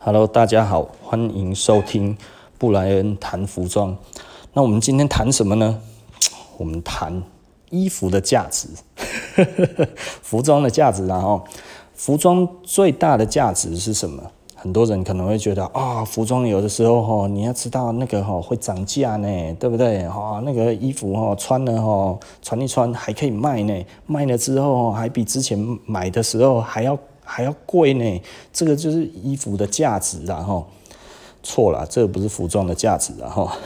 Hello，大家好，欢迎收听布莱恩谈服装。那我们今天谈什么呢？我们谈衣服的价值，服装的价值。然后，服装最大的价值是什么？很多人可能会觉得啊、服装有的时候哈，你要知道那个哈会涨价呢，对不对？哈，那个衣服哈穿了哈，穿一穿还可以卖呢，卖了之后还比之前买的时候还要。还要贵呢，这个就是衣服的价值啦哈。错了，这个不是服装的价值啦哈。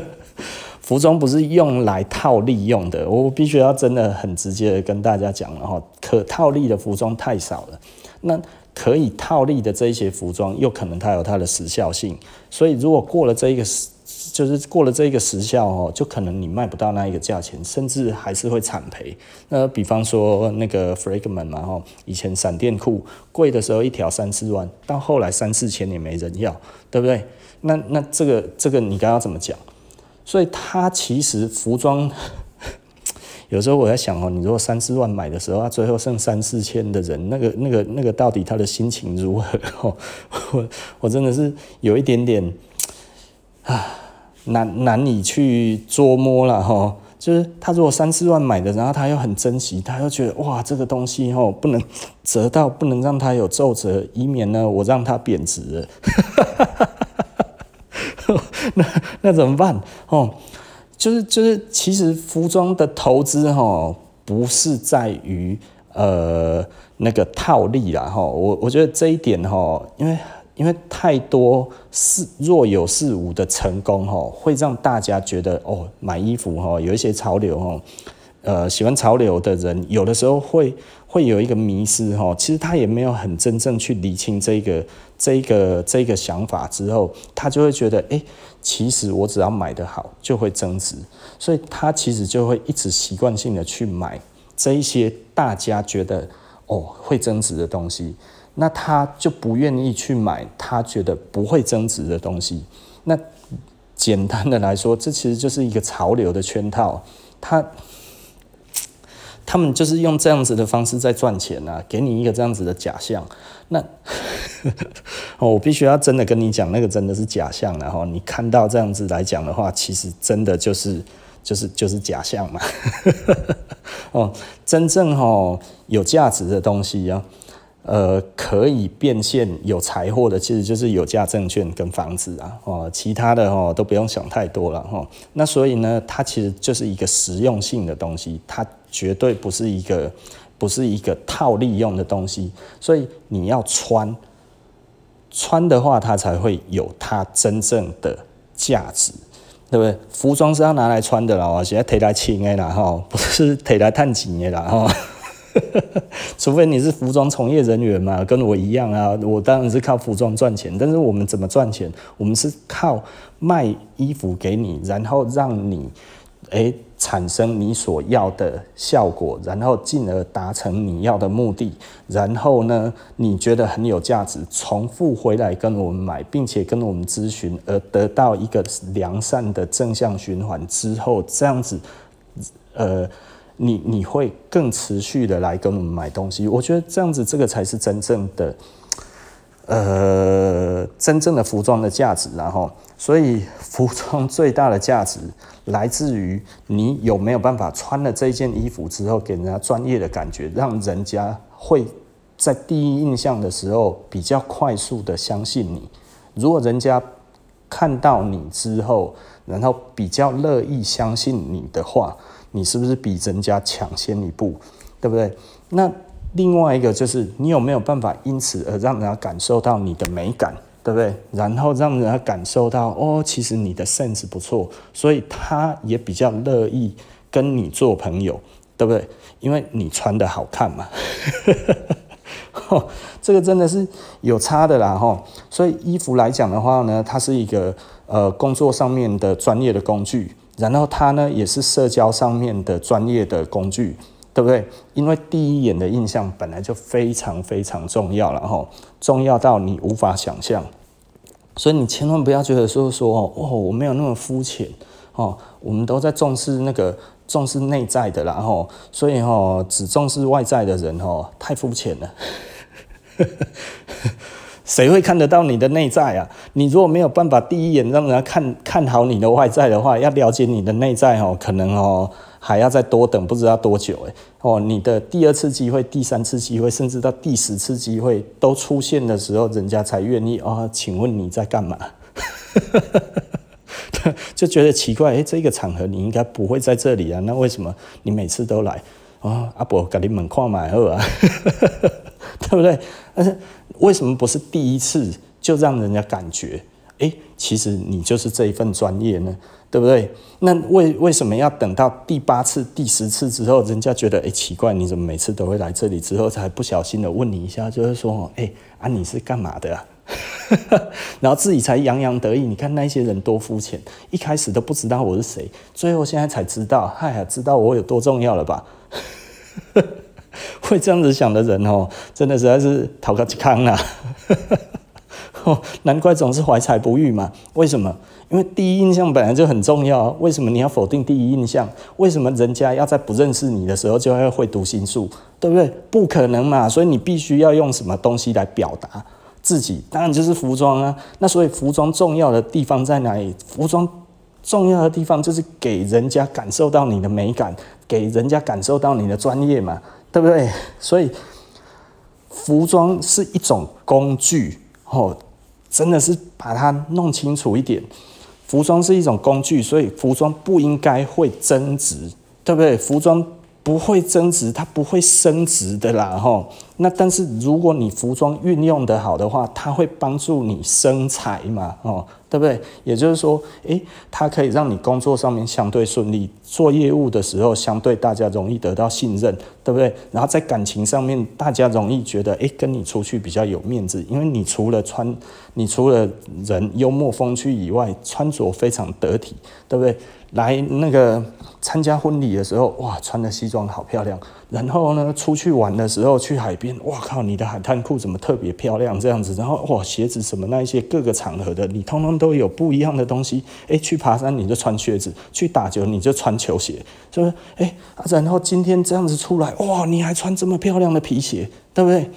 服装不是用来套利用的，我必须要真的很直接的跟大家讲了哈。可套利的服装太少了，那可以套利的这一些服装，又可能它有它的时效性，所以如果过了这一个时。就是过了这一个时效哦，就可能你卖不到那一个价钱，甚至还是会惨赔。那比方说那个 Fragment 嘛，哈，以前闪电裤贵的时候一条三四万，到后来三四千也没人要，对不对？那那这个这个你刚刚怎么讲？所以它其实服装 有时候我在想哦，你如果三四万买的时候，它最后剩三四千的人，那个那个那个到底他的心情如何？哦，我我真的是有一点点啊。难难以去捉摸了哈，就是他如果三四万买的，然后他又很珍惜，他又觉得哇，这个东西哈不能折到，不能让它有皱褶，以免呢我让它贬值了。那那怎么办？哦，就是就是，其实服装的投资哈，不是在于呃那个套利啦哈，我我觉得这一点哈，因为。因为太多是若有似无的成功哈，会让大家觉得哦，买衣服哈有一些潮流哈，呃，喜欢潮流的人有的时候会会有一个迷思哈，其实他也没有很真正去理清这个这个这个想法之后，他就会觉得哎，其实我只要买得好就会增值，所以他其实就会一直习惯性的去买这一些大家觉得哦会增值的东西。那他就不愿意去买他觉得不会增值的东西。那简单的来说，这其实就是一个潮流的圈套。他他们就是用这样子的方式在赚钱啊，给你一个这样子的假象。那 我必须要真的跟你讲，那个真的是假象。然后你看到这样子来讲的话，其实真的就是就是就是假象嘛。哦，真正哦有价值的东西啊。呃，可以变现有财货的，其实就是有价证券跟房子啊，哦，其他的哦都不用想太多了哈。那所以呢，它其实就是一个实用性的东西，它绝对不是一个不是一个套利用的东西。所以你要穿穿的话，它才会有它真正的价值，对不对？服装是要拿来穿的啦，现在提来穿的啦哈，不是提来赚钱的啦哈。除非你是服装从业人员嘛，跟我一样啊，我当然是靠服装赚钱。但是我们怎么赚钱？我们是靠卖衣服给你，然后让你诶产生你所要的效果，然后进而达成你要的目的。然后呢，你觉得很有价值，重复回来跟我们买，并且跟我们咨询，而得到一个良善的正向循环之后，这样子，呃。你你会更持续的来跟我们买东西，我觉得这样子这个才是真正的，呃，真正的服装的价值，然后，所以服装最大的价值来自于你有没有办法穿了这件衣服之后，给人家专业的感觉，让人家会在第一印象的时候比较快速的相信你。如果人家看到你之后，然后比较乐意相信你的话。你是不是比人家抢先一步，对不对？那另外一个就是你有没有办法因此而让人家感受到你的美感，对不对？然后让人家感受到哦，其实你的 sense 不错，所以他也比较乐意跟你做朋友，对不对？因为你穿得好看嘛。这个真的是有差的啦，哈。所以衣服来讲的话呢，它是一个呃工作上面的专业的工具。然后它呢，也是社交上面的专业的工具，对不对？因为第一眼的印象本来就非常非常重要了哈，重要到你无法想象。所以你千万不要觉得说说哦，我没有那么肤浅哦，我们都在重视那个重视内在的啦哈，所以哈，只重视外在的人哈，太肤浅了。谁会看得到你的内在啊？你如果没有办法第一眼让人家看看好你的外在的话，要了解你的内在哦，可能哦还要再多等不知道多久诶哦，你的第二次机会、第三次机会，甚至到第十次机会都出现的时候，人家才愿意哦。请问你在干嘛？就觉得奇怪，诶，这个场合你应该不会在这里啊，那为什么你每次都来？哦，阿伯，给你们看买二啊，对不对？但是为什么不是第一次就让人家感觉，诶，其实你就是这一份专业呢？对不对？那为为什么要等到第八次、第十次之后，人家觉得诶奇怪，你怎么每次都会来这里？之后才不小心的问你一下，就是说，诶啊，你是干嘛的啊？然后自己才洋洋得意。你看那些人多肤浅，一开始都不知道我是谁，最后现在才知道，嗨呀，知道我有多重要了吧？会这样子想的人哦，真的实在是讨个康啊！难怪总是怀才不遇嘛。为什么？因为第一印象本来就很重要。为什么你要否定第一印象？为什么人家要在不认识你的时候就要会读心术？对不对？不可能嘛。所以你必须要用什么东西来表达自己？当然就是服装啊。那所以服装重要的地方在哪里？服装重要的地方就是给人家感受到你的美感。给人家感受到你的专业嘛，对不对？所以服装是一种工具哦，真的是把它弄清楚一点。服装是一种工具，所以服装不应该会增值，对不对？服装不会增值，它不会升值的啦，吼。那但是如果你服装运用得好的话，它会帮助你生财嘛，哦。对不对？也就是说，诶，它可以让你工作上面相对顺利，做业务的时候相对大家容易得到信任，对不对？然后在感情上面，大家容易觉得，诶，跟你出去比较有面子，因为你除了穿，你除了人幽默风趣以外，穿着非常得体，对不对？来那个参加婚礼的时候，哇，穿的西装好漂亮。然后呢，出去玩的时候去海边，哇靠，你的海滩裤怎么特别漂亮这样子？然后哇，鞋子什么那一些各个场合的，你通通都有不一样的东西。诶，去爬山你就穿靴子，去打球你就穿球鞋，是不是？诶，然后今天这样子出来，哇，你还穿这么漂亮的皮鞋，对不对？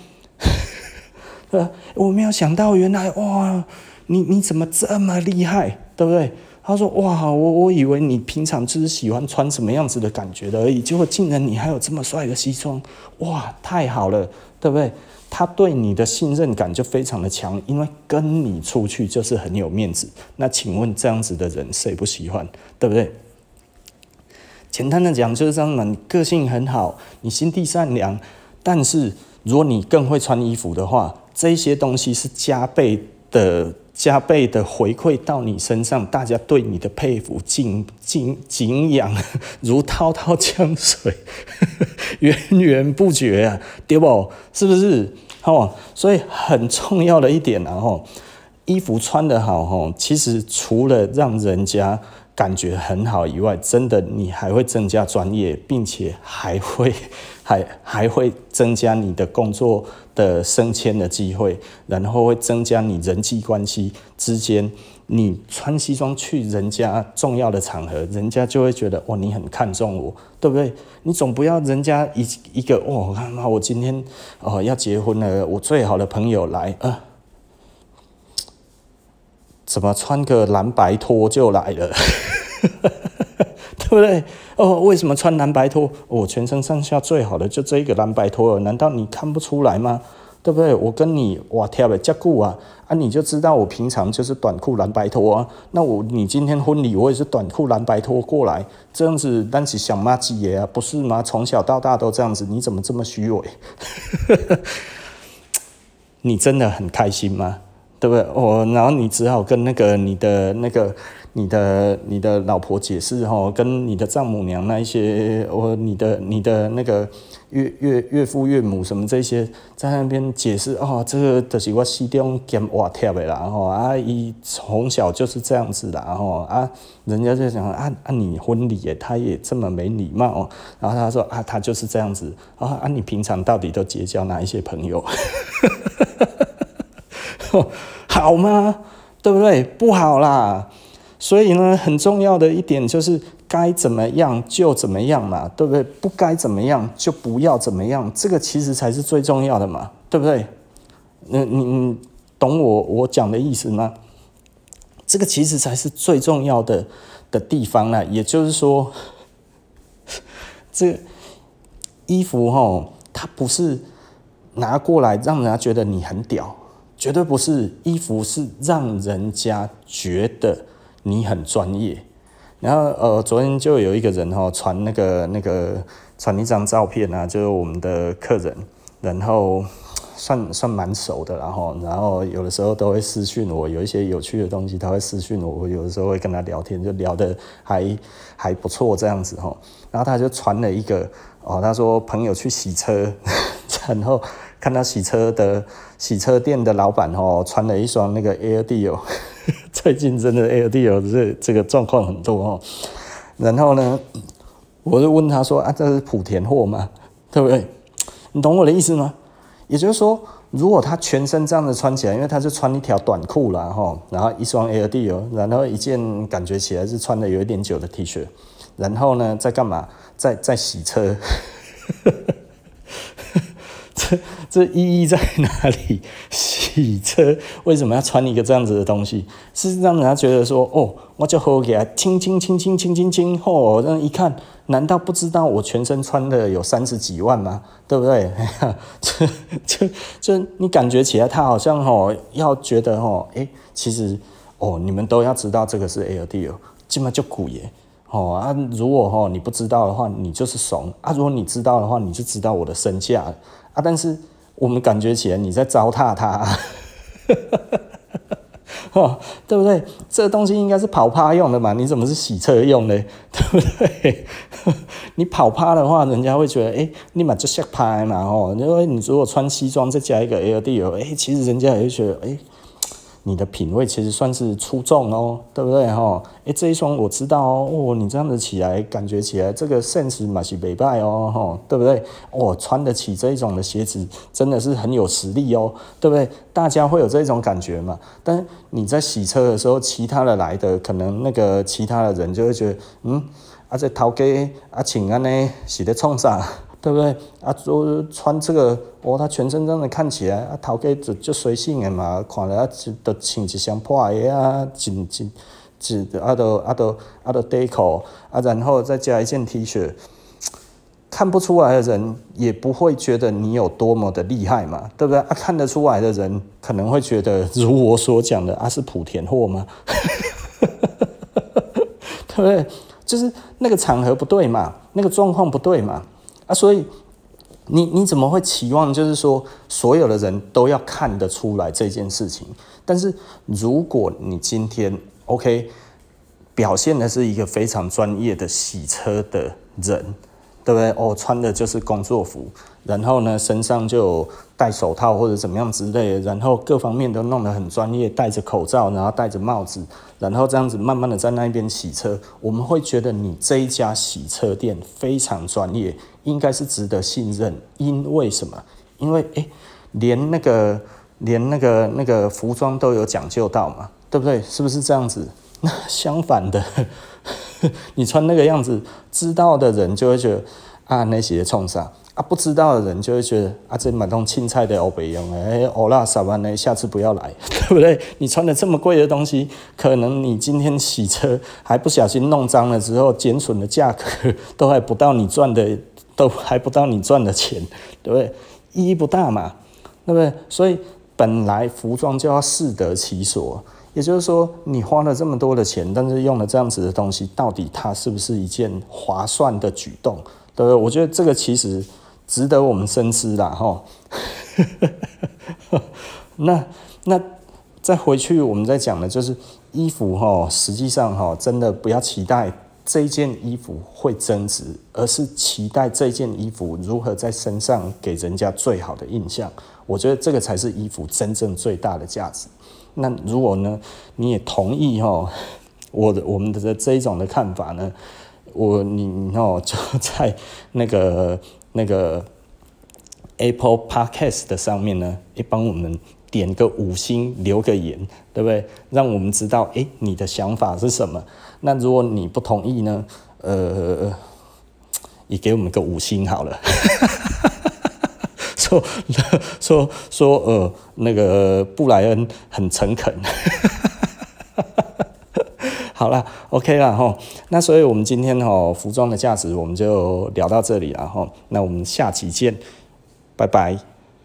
呃，我没有想到，原来哇，你你怎么这么厉害，对不对？他说：“哇，我我以为你平常就是喜欢穿什么样子的感觉的而已，结果竟然你还有这么帅的西装，哇，太好了，对不对？他对你的信任感就非常的强，因为跟你出去就是很有面子。那请问这样子的人谁不喜欢，对不对？简单的讲就是这样嘛，你个性很好，你心地善良，但是如果你更会穿衣服的话，这些东西是加倍的。”加倍的回馈到你身上，大家对你的佩服、敬敬敬仰，如滔滔江水，源源不绝啊，对不？是不是？哦，所以很重要的一点啊，吼，衣服穿得好，吼，其实除了让人家感觉很好以外，真的你还会增加专业，并且还会还还会增加你的工作的升迁的机会，然后会增加你人际关系之间。你穿西装去人家重要的场合，人家就会觉得哇，你很看重我，对不对？你总不要人家一一个哇，我看我今天哦要结婚了，我最好的朋友来啊，怎么穿个蓝白拖就来了？对不对？哦，为什么穿蓝白拖？我全身上下最好的就这一个蓝白拖，难道你看不出来吗？对不对？我跟你哇跳的加固啊啊，你就知道我平常就是短裤蓝白拖啊。那我你今天婚礼我也是短裤蓝白拖过来，这样子但是想骂几爷啊？不是吗？从小到大都这样子，你怎么这么虚伪？你真的很开心吗？对不对？哦，然后你只好跟那个你的那个。你的你的老婆解释哈，跟你的丈母娘那一些，我你的你的那个岳岳岳父岳母什么这些，在那边解释哦，这个就是我西中兼瓦贴的啦，吼啊，伊从小就是这样子的，吼啊，人家就讲啊啊，你婚礼耶，他也这么没礼貌，然后他说啊，他就是这样子，啊啊，你平常到底都结交哪一些朋友？好吗？对不对？不好啦。所以呢，很重要的一点就是该怎么样就怎么样嘛，对不对？不该怎么样就不要怎么样，这个其实才是最重要的嘛，对不对？那你你懂我我讲的意思吗？这个其实才是最重要的的地方呢。也就是说，这衣服哈，它不是拿过来让人家觉得你很屌，绝对不是。衣服是让人家觉得你很专业。然后呃，昨天就有一个人哈传那个那个传一张照片啊，就是我们的客人，然后。算算蛮熟的，然后然后有的时候都会私讯我，有一些有趣的东西他会私讯我，我有的时候会跟他聊天，就聊得还还不错这样子哈。然后他就传了一个哦，他说朋友去洗车，然 后看到洗车的洗车店的老板哦，穿了一双那个 Air D O，最近真的 Air D O 这这个状况很多哦。然后呢，我就问他说啊，这是莆田货吗？对不对？你懂我的意思吗？也就是说，如果他全身这样子穿起来，因为他是穿一条短裤啦，哈，然后一双 Air 哦，然后一件感觉起来是穿的有一点久的 T 恤，然后呢，在干嘛？在在洗车。这这意义在哪里？洗车为什么要穿一个这样子的东西？是让人家觉得说，哦，我就好给他轻轻轻轻轻轻轻，哦，让一看，难道不知道我全身穿的有三十几万吗？对不对？就就就你感觉起来，他好像哦，要觉得哦，哎，其实哦，你们都要知道这个是 L D 哦，这么就古耶。哦啊，如果哦你不知道的话，你就是怂啊；如果你知道的话，你就知道我的身价啊。但是我们感觉起来你在糟蹋它，哦，对不对？这东西应该是跑趴用的嘛？你怎么是洗车用呢？对不对？你跑趴的话，人家会觉得，哎，你嘛就下趴嘛，哦，因为你如果穿西装再加一个 LD，哎，其实人家也会觉得，哎。你的品味其实算是出众哦，对不对哈？诶，这一双我知道哦，哦，你这样子起来，感觉起来这个 sense 嘛是袂歹哦，哈，对不对？哦，穿得起这一种的鞋子，真的是很有实力哦，对不对？大家会有这种感觉嘛？但你在洗车的时候，其他的来的，可能那个其他的人就会觉得，嗯，啊这头家啊请安呢是在创啥？对不对？啊，就穿这个，哦，他全身这样看起来，啊，头家就就随性的嘛，看了啊，就都穿一双破鞋啊，紧紧紧，啊，都啊都啊都短裤啊，然后再加一件 T 恤，看不出来的人也不会觉得你有多么的厉害嘛，对不对？啊，看得出来的人可能会觉得，如我所讲的，啊，是莆田货吗？对不对？就是那个场合不对嘛，那个状况不对嘛。啊，所以你你怎么会期望就是说所有的人都要看得出来这件事情？但是如果你今天 OK 表现的是一个非常专业的洗车的人，对不对？哦，穿的就是工作服，然后呢身上就戴手套或者怎么样之类的，然后各方面都弄得很专业，戴着口罩，然后戴着帽子，然后这样子慢慢的在那边洗车，我们会觉得你这一家洗车店非常专业。应该是值得信任，因为什么？因为诶，连那个连那个那个服装都有讲究到嘛，对不对？是不是这样子？那相反的，你穿那个样子，知道的人就会觉得啊，那些冲啥啊？不知道的人就会觉得啊，这买东青菜的欧北用哎，欧拉啥完呢？下次不要来，对不对？你穿的这么贵的东西，可能你今天洗车还不小心弄脏了之后，减损的价格都还不到你赚的。都还不到你赚的钱，对不对？意义不大嘛，对不对？所以本来服装就要适得其所，也就是说，你花了这么多的钱，但是用了这样子的东西，到底它是不是一件划算的举动？对不对？我觉得这个其实值得我们深思啦，哈。那那再回去，我们再讲的就是衣服哈，实际上哈，真的不要期待。这件衣服会增值，而是期待这件衣服如何在身上给人家最好的印象。我觉得这个才是衣服真正最大的价值。那如果呢，你也同意哈，我的我们的这一种的看法呢，我你哦就在那个那个 Apple Podcast 的上面呢，也帮我们点个五星，留个言，对不对？让我们知道，哎，你的想法是什么？那如果你不同意呢？呃，也给我们个五星好了。说 说说呃，那个布莱恩很诚恳。好了，OK 了哈。那所以我们今天哈服装的价值我们就聊到这里了哈。那我们下期见，拜拜。